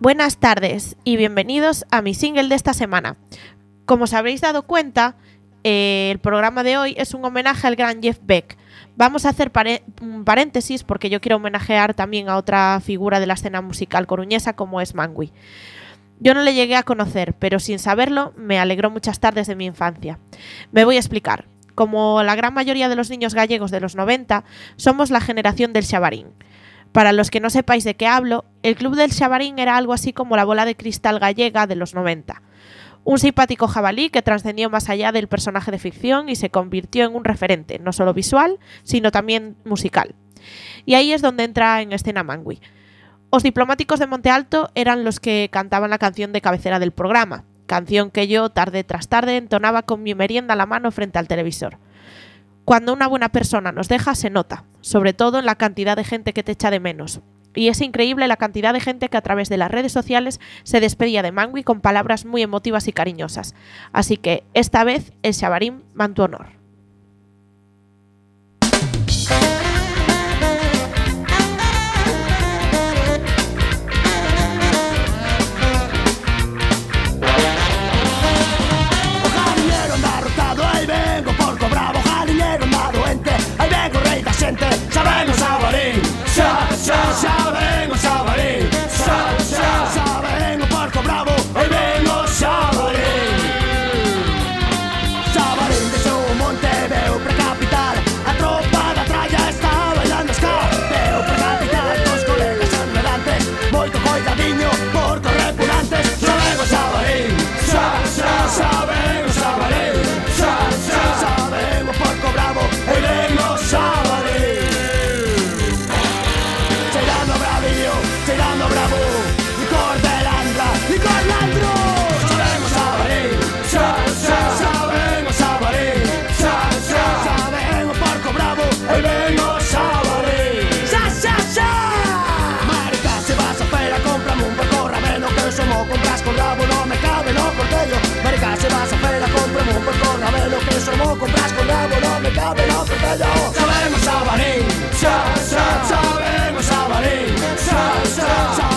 Buenas tardes y bienvenidos a mi single de esta semana. Como os habréis dado cuenta, el programa de hoy es un homenaje al gran Jeff Beck. Vamos a hacer un paréntesis porque yo quiero homenajear también a otra figura de la escena musical coruñesa como es Mangui. Yo no le llegué a conocer, pero sin saberlo me alegró muchas tardes de mi infancia. Me voy a explicar. Como la gran mayoría de los niños gallegos de los 90, somos la generación del Xabarín. Para los que no sepáis de qué hablo, el Club del Xabarín era algo así como la bola de cristal gallega de los 90. Un simpático jabalí que trascendió más allá del personaje de ficción y se convirtió en un referente, no solo visual, sino también musical. Y ahí es donde entra en escena Mangui. Los diplomáticos de Monte Alto eran los que cantaban la canción de cabecera del programa, canción que yo tarde tras tarde entonaba con mi merienda a la mano frente al televisor. Cuando una buena persona nos deja, se nota, sobre todo en la cantidad de gente que te echa de menos. Y es increíble la cantidad de gente que a través de las redes sociales se despedía de Mangui con palabras muy emotivas y cariñosas. Así que esta vez el Vámonos, me cabe en otro pedo Sabemos a Sa, sa, sabemos a Sa, sa,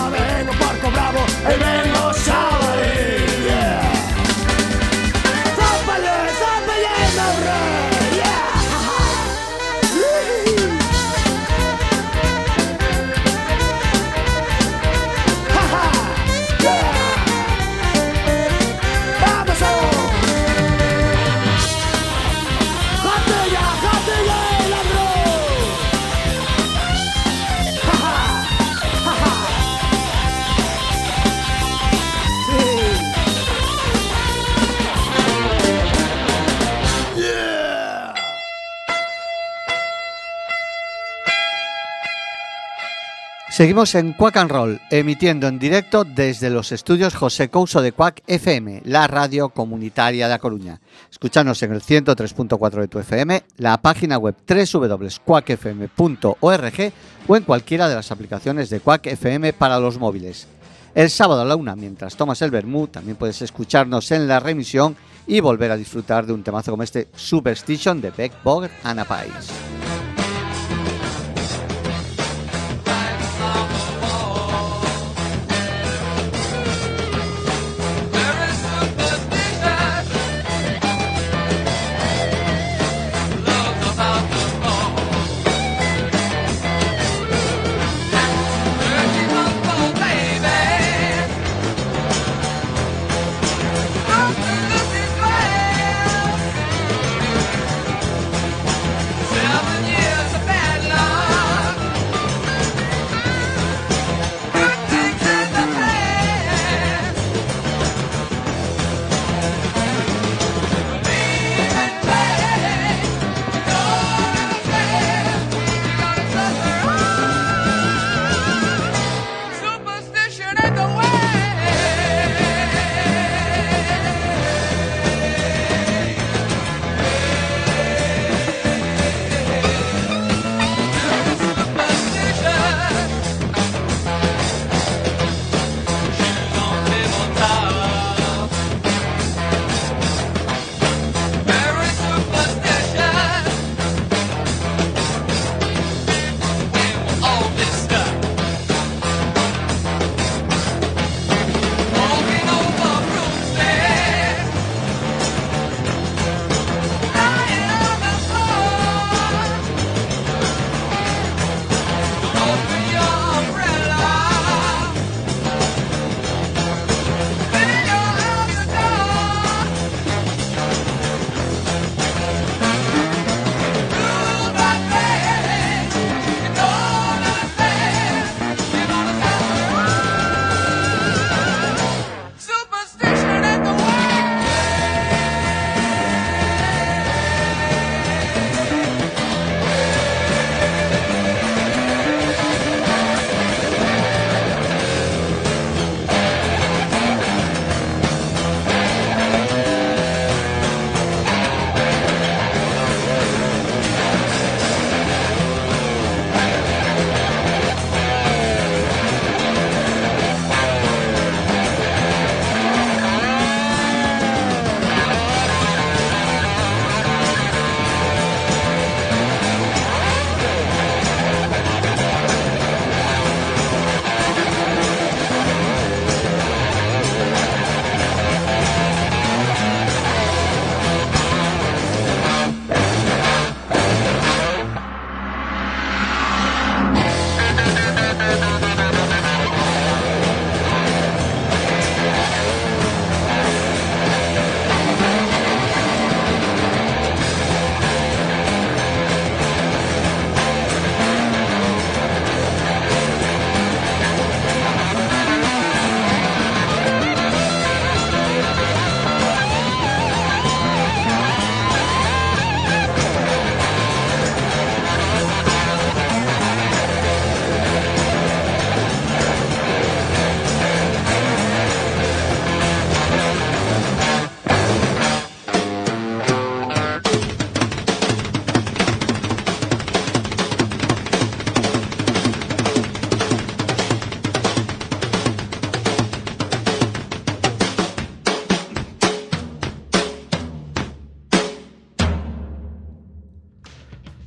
Seguimos en Quack and Roll, emitiendo en directo desde los estudios José Couso de Quack FM, la radio comunitaria de A Coruña. Escúchanos en el 103.4 de tu FM, la página web www.quackfm.org o en cualquiera de las aplicaciones de Quack FM para los móviles. El sábado a la una, mientras tomas el vermú, también puedes escucharnos en la remisión y volver a disfrutar de un temazo como este Superstition de Beck Bogger and Pais.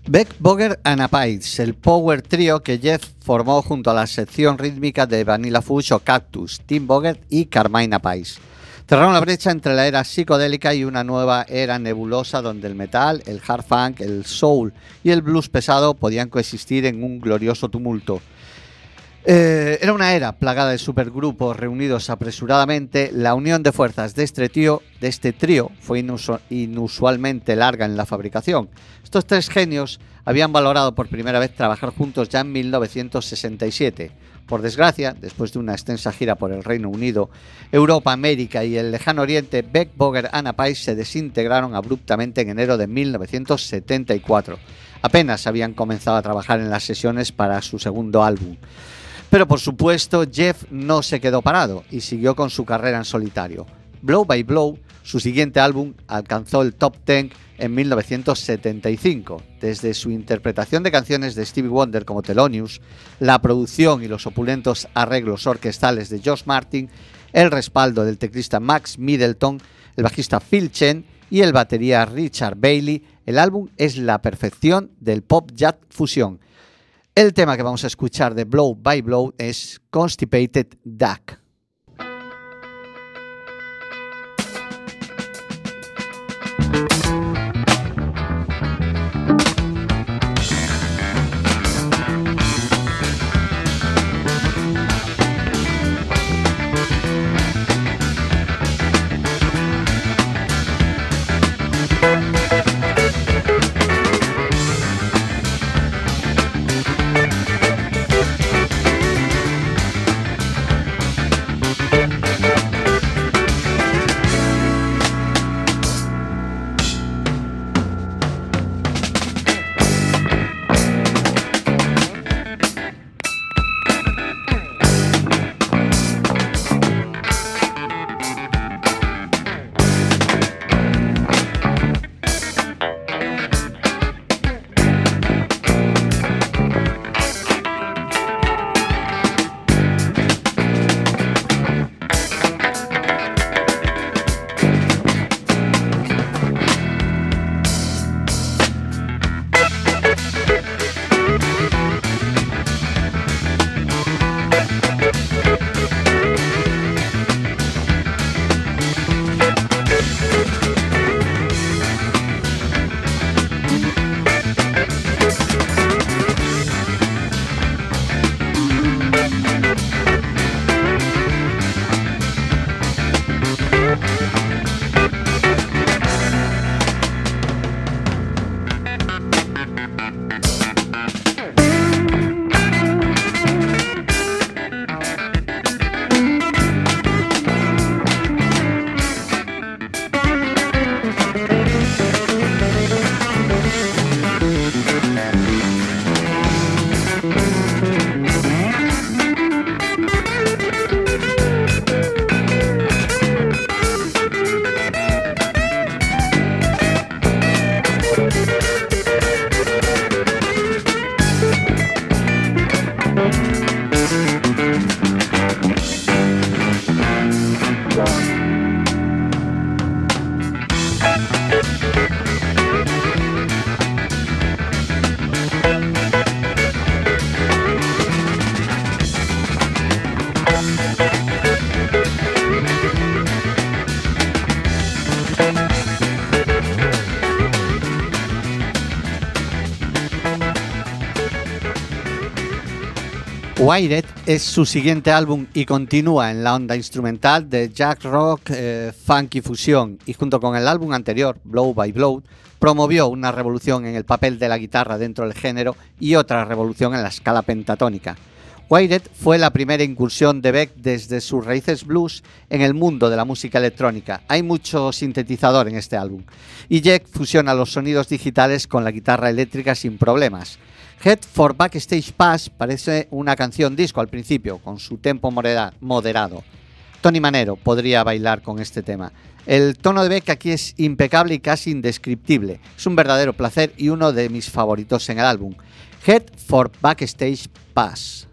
Beck, Boger and Apides, el power trio que Jeff formó junto a la sección rítmica de Vanilla Fudge o Cactus, Tim Bogert y Carmine Appice. Cerraron la brecha entre la era psicodélica y una nueva era nebulosa donde el metal, el hard funk, el soul y el blues pesado podían coexistir en un glorioso tumulto. Eh, era una era plagada de supergrupos reunidos apresuradamente. La unión de fuerzas de este trío, de este trío fue inusualmente larga en la fabricación. Estos tres genios habían valorado por primera vez trabajar juntos ya en 1967. Por desgracia, después de una extensa gira por el Reino Unido, Europa, América y el lejano Oriente, Beck, Boger y Anna Pais se desintegraron abruptamente en enero de 1974. Apenas habían comenzado a trabajar en las sesiones para su segundo álbum. Pero por supuesto, Jeff no se quedó parado y siguió con su carrera en solitario. Blow by Blow, su siguiente álbum, alcanzó el top 10 en 1975. Desde su interpretación de canciones de Stevie Wonder como Thelonious, la producción y los opulentos arreglos orquestales de Josh Martin, el respaldo del teclista Max Middleton, el bajista Phil Chen y el batería Richard Bailey, el álbum es la perfección del pop jazz fusión el tema que vamos a escuchar de Blow by Blow es Constipated Duck. Wired es su siguiente álbum y continúa en la onda instrumental de Jack Rock eh, Funky Fusion y junto con el álbum anterior, Blow by Blow, promovió una revolución en el papel de la guitarra dentro del género y otra revolución en la escala pentatónica. Wired fue la primera incursión de Beck desde sus raíces blues en el mundo de la música electrónica. Hay mucho sintetizador en este álbum y Jack fusiona los sonidos digitales con la guitarra eléctrica sin problemas. Head for Backstage Pass parece una canción disco al principio, con su tempo moderado. Tony Manero podría bailar con este tema. El tono de Beck aquí es impecable y casi indescriptible. Es un verdadero placer y uno de mis favoritos en el álbum. Head for Backstage Pass.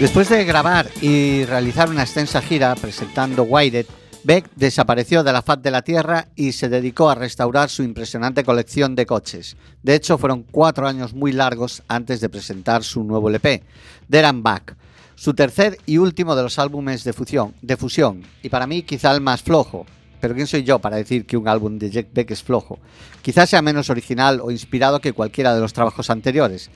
Después de grabar y realizar una extensa gira presentando Wired, Beck desapareció de la faz de la Tierra y se dedicó a restaurar su impresionante colección de coches. De hecho, fueron cuatro años muy largos antes de presentar su nuevo LP, There Back, su tercer y último de los álbumes de fusión, de fusión, y para mí quizá el más flojo. Pero ¿quién soy yo para decir que un álbum de Jack Beck es flojo? Quizás sea menos original o inspirado que cualquiera de los trabajos anteriores.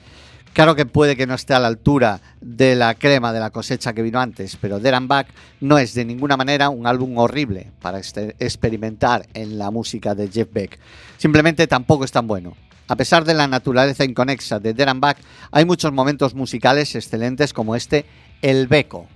Claro que puede que no esté a la altura de la crema de la cosecha que vino antes, pero There and Back no es de ninguna manera un álbum horrible para este- experimentar en la música de Jeff Beck. Simplemente tampoco es tan bueno. A pesar de la naturaleza inconexa de There and Back, hay muchos momentos musicales excelentes como este El Beco.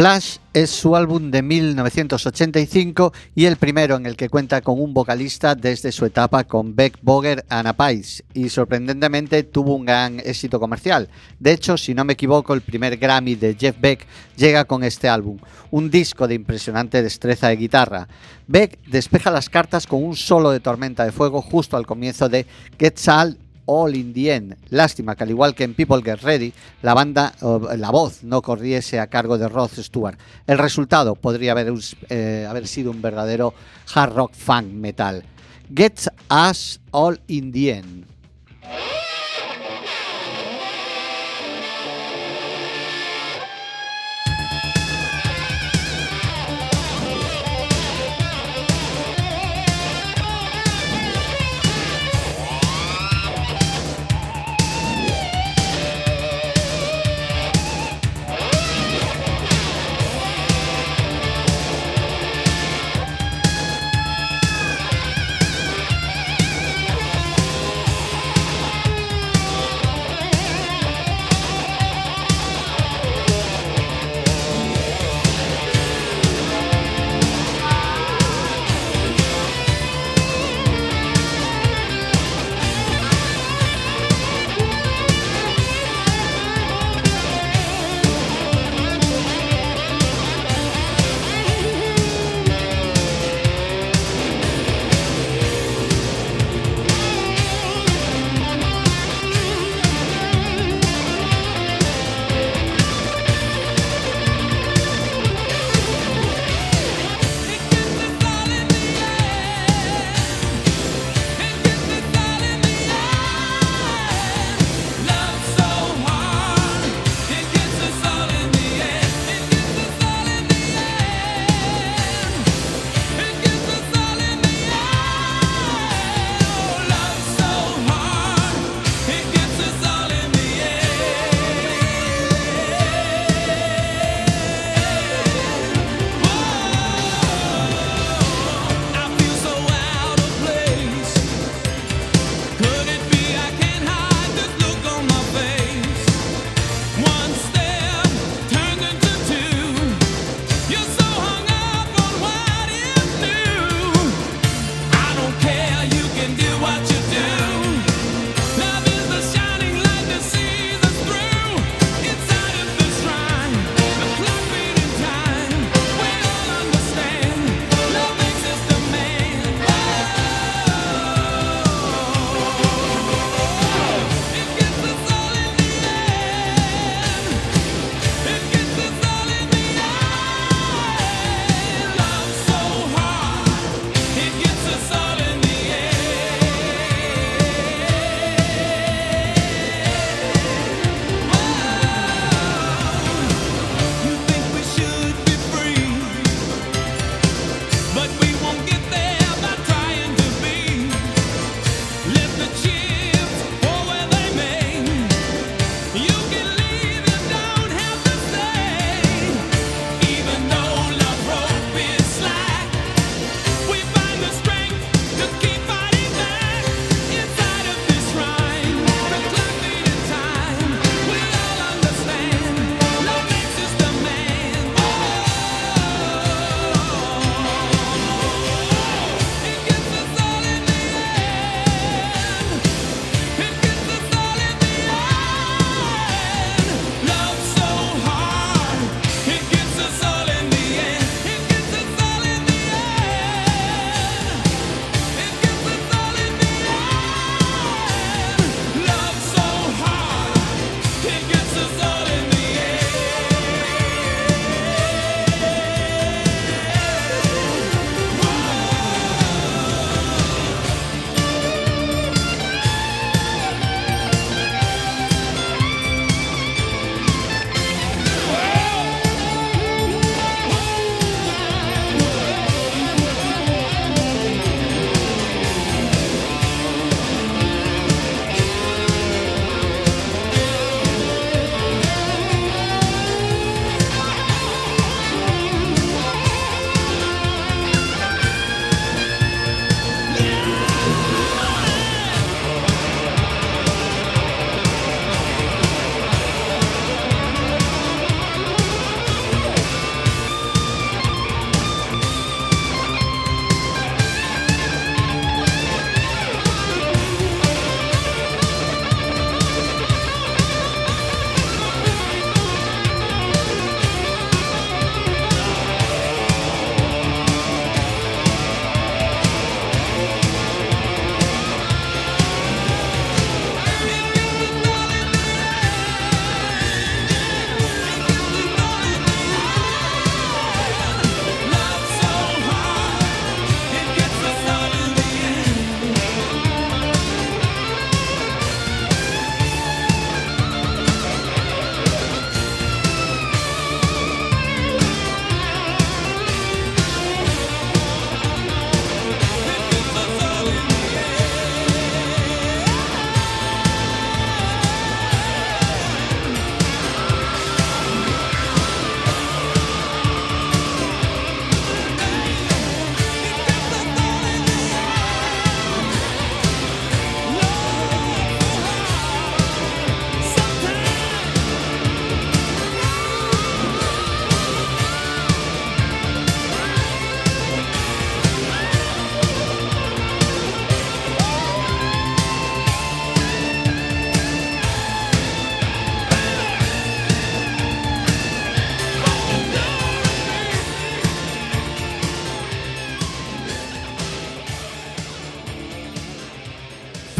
Flash es su álbum de 1985 y el primero en el que cuenta con un vocalista desde su etapa con Beck Boger and Pais y sorprendentemente tuvo un gran éxito comercial. De hecho, si no me equivoco, el primer Grammy de Jeff Beck llega con este álbum, un disco de impresionante destreza de guitarra. Beck despeja las cartas con un solo de tormenta de fuego justo al comienzo de Get All in the End. Lástima que al igual que en People Get Ready, la banda, la voz no corriese a cargo de Rod Stewart. El resultado podría haber, eh, haber sido un verdadero hard rock funk metal. Get Us All in the End.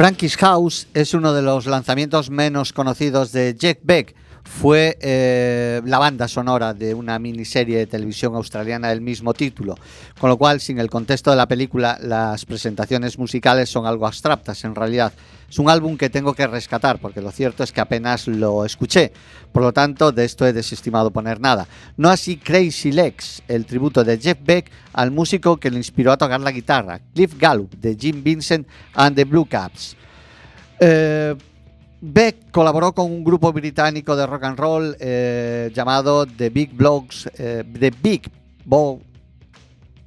Frankie's House es uno de los lanzamientos menos conocidos de Jack Beck. Fue eh, la banda sonora de una miniserie de televisión australiana del mismo título, con lo cual, sin el contexto de la película, las presentaciones musicales son algo abstractas en realidad. Es un álbum que tengo que rescatar, porque lo cierto es que apenas lo escuché, por lo tanto, de esto he desestimado poner nada. No así Crazy Legs, el tributo de Jeff Beck al músico que le inspiró a tocar la guitarra, Cliff Gallup, de Jim Vincent and the Blue Caps. Eh, Beck colaboró con un grupo británico de rock and roll eh, llamado The Big Blogs, eh, The Big Bo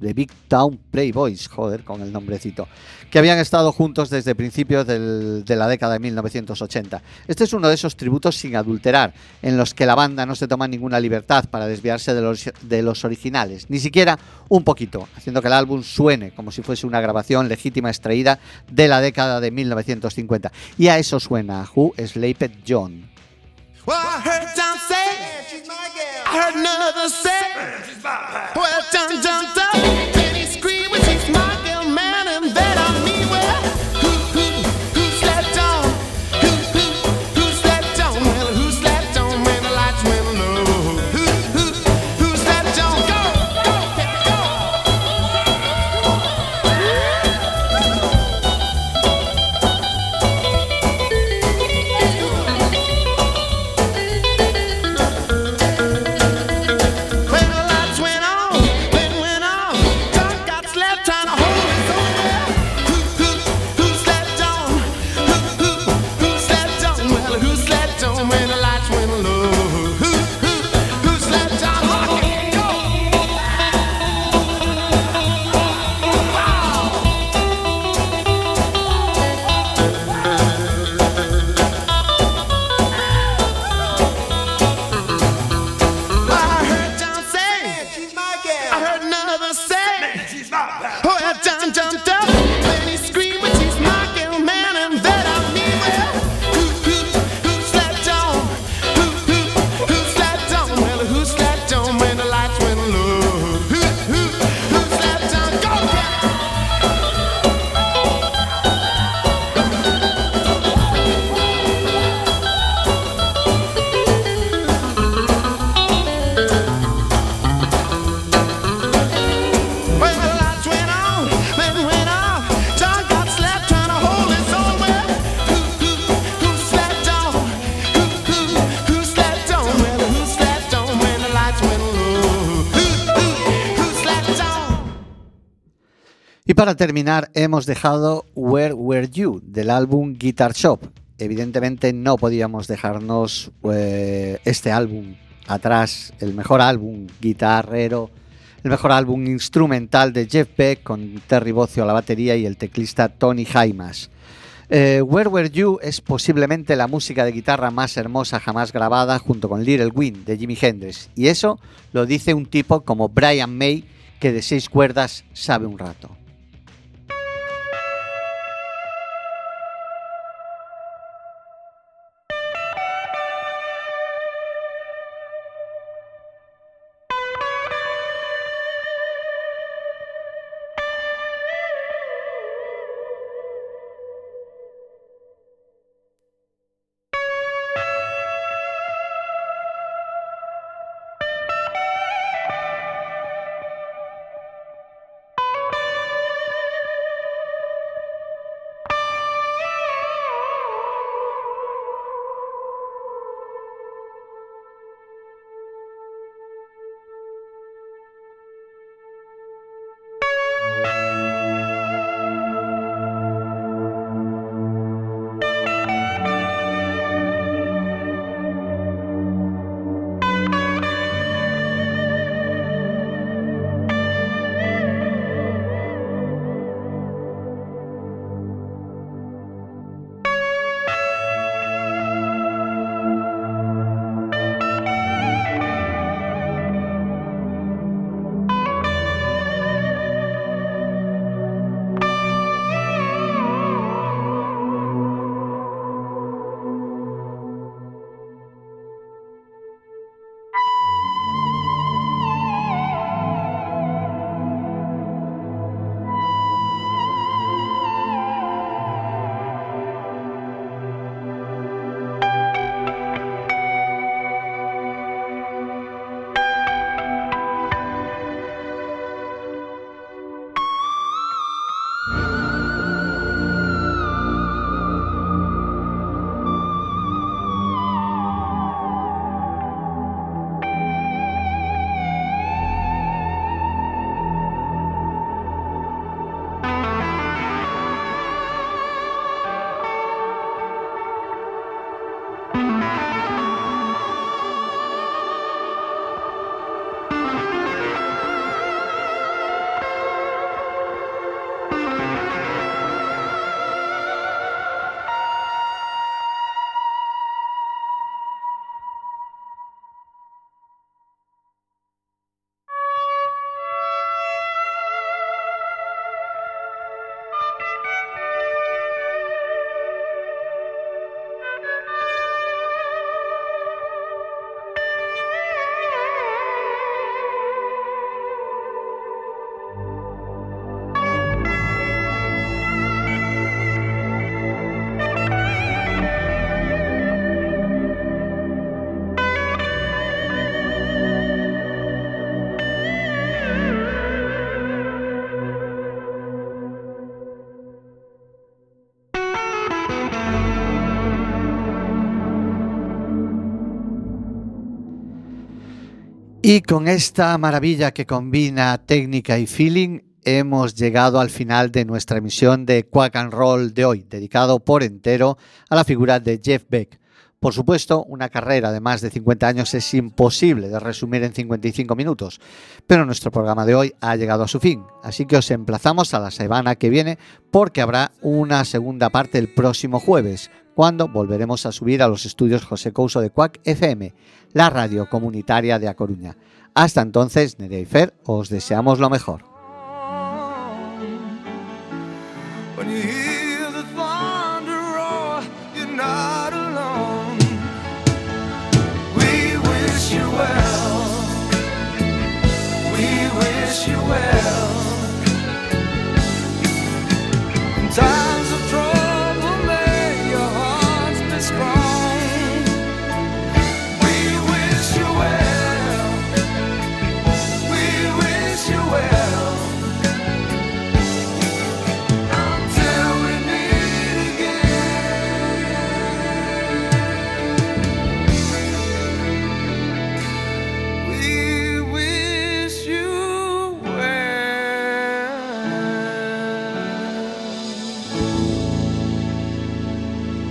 The Big Town Playboys, joder, con el nombrecito, que habían estado juntos desde principios de la década de 1980. Este es uno de esos tributos sin adulterar, en los que la banda no se toma ninguna libertad para desviarse de los, de originales, ni siquiera un poquito, haciendo que el álbum suene como si fuese una grabación legítima extraída de la década de 1950. Y a eso suena Who Sleeped John. I heard another say, well, John jumped up para terminar, hemos dejado Where Were You del álbum Guitar Shop. Evidentemente no podíamos dejarnos eh, este álbum atrás, el mejor álbum guitarrero, el mejor álbum instrumental de Jeff Beck con Terry Bozzio a la batería y el teclista Tony Jaimas. Eh, Where Were You es posiblemente la música de guitarra más hermosa jamás grabada junto con Little Wind de Jimi Hendrix. Y eso lo dice un tipo como Brian May que de seis cuerdas sabe un rato. Y con esta maravilla que combina técnica y feeling, hemos llegado al final de nuestra emisión de Quack and Roll de hoy, dedicado por entero a la figura de Jeff Beck. Por supuesto, una carrera de más de 50 años es imposible de resumir en 55 minutos, pero nuestro programa de hoy ha llegado a su fin, así que os emplazamos a la semana que viene porque habrá una segunda parte el próximo jueves, cuando volveremos a subir a los estudios José Couso de Cuac FM, la radio comunitaria de A Coruña. Hasta entonces, Nerea y Fer, os deseamos lo mejor.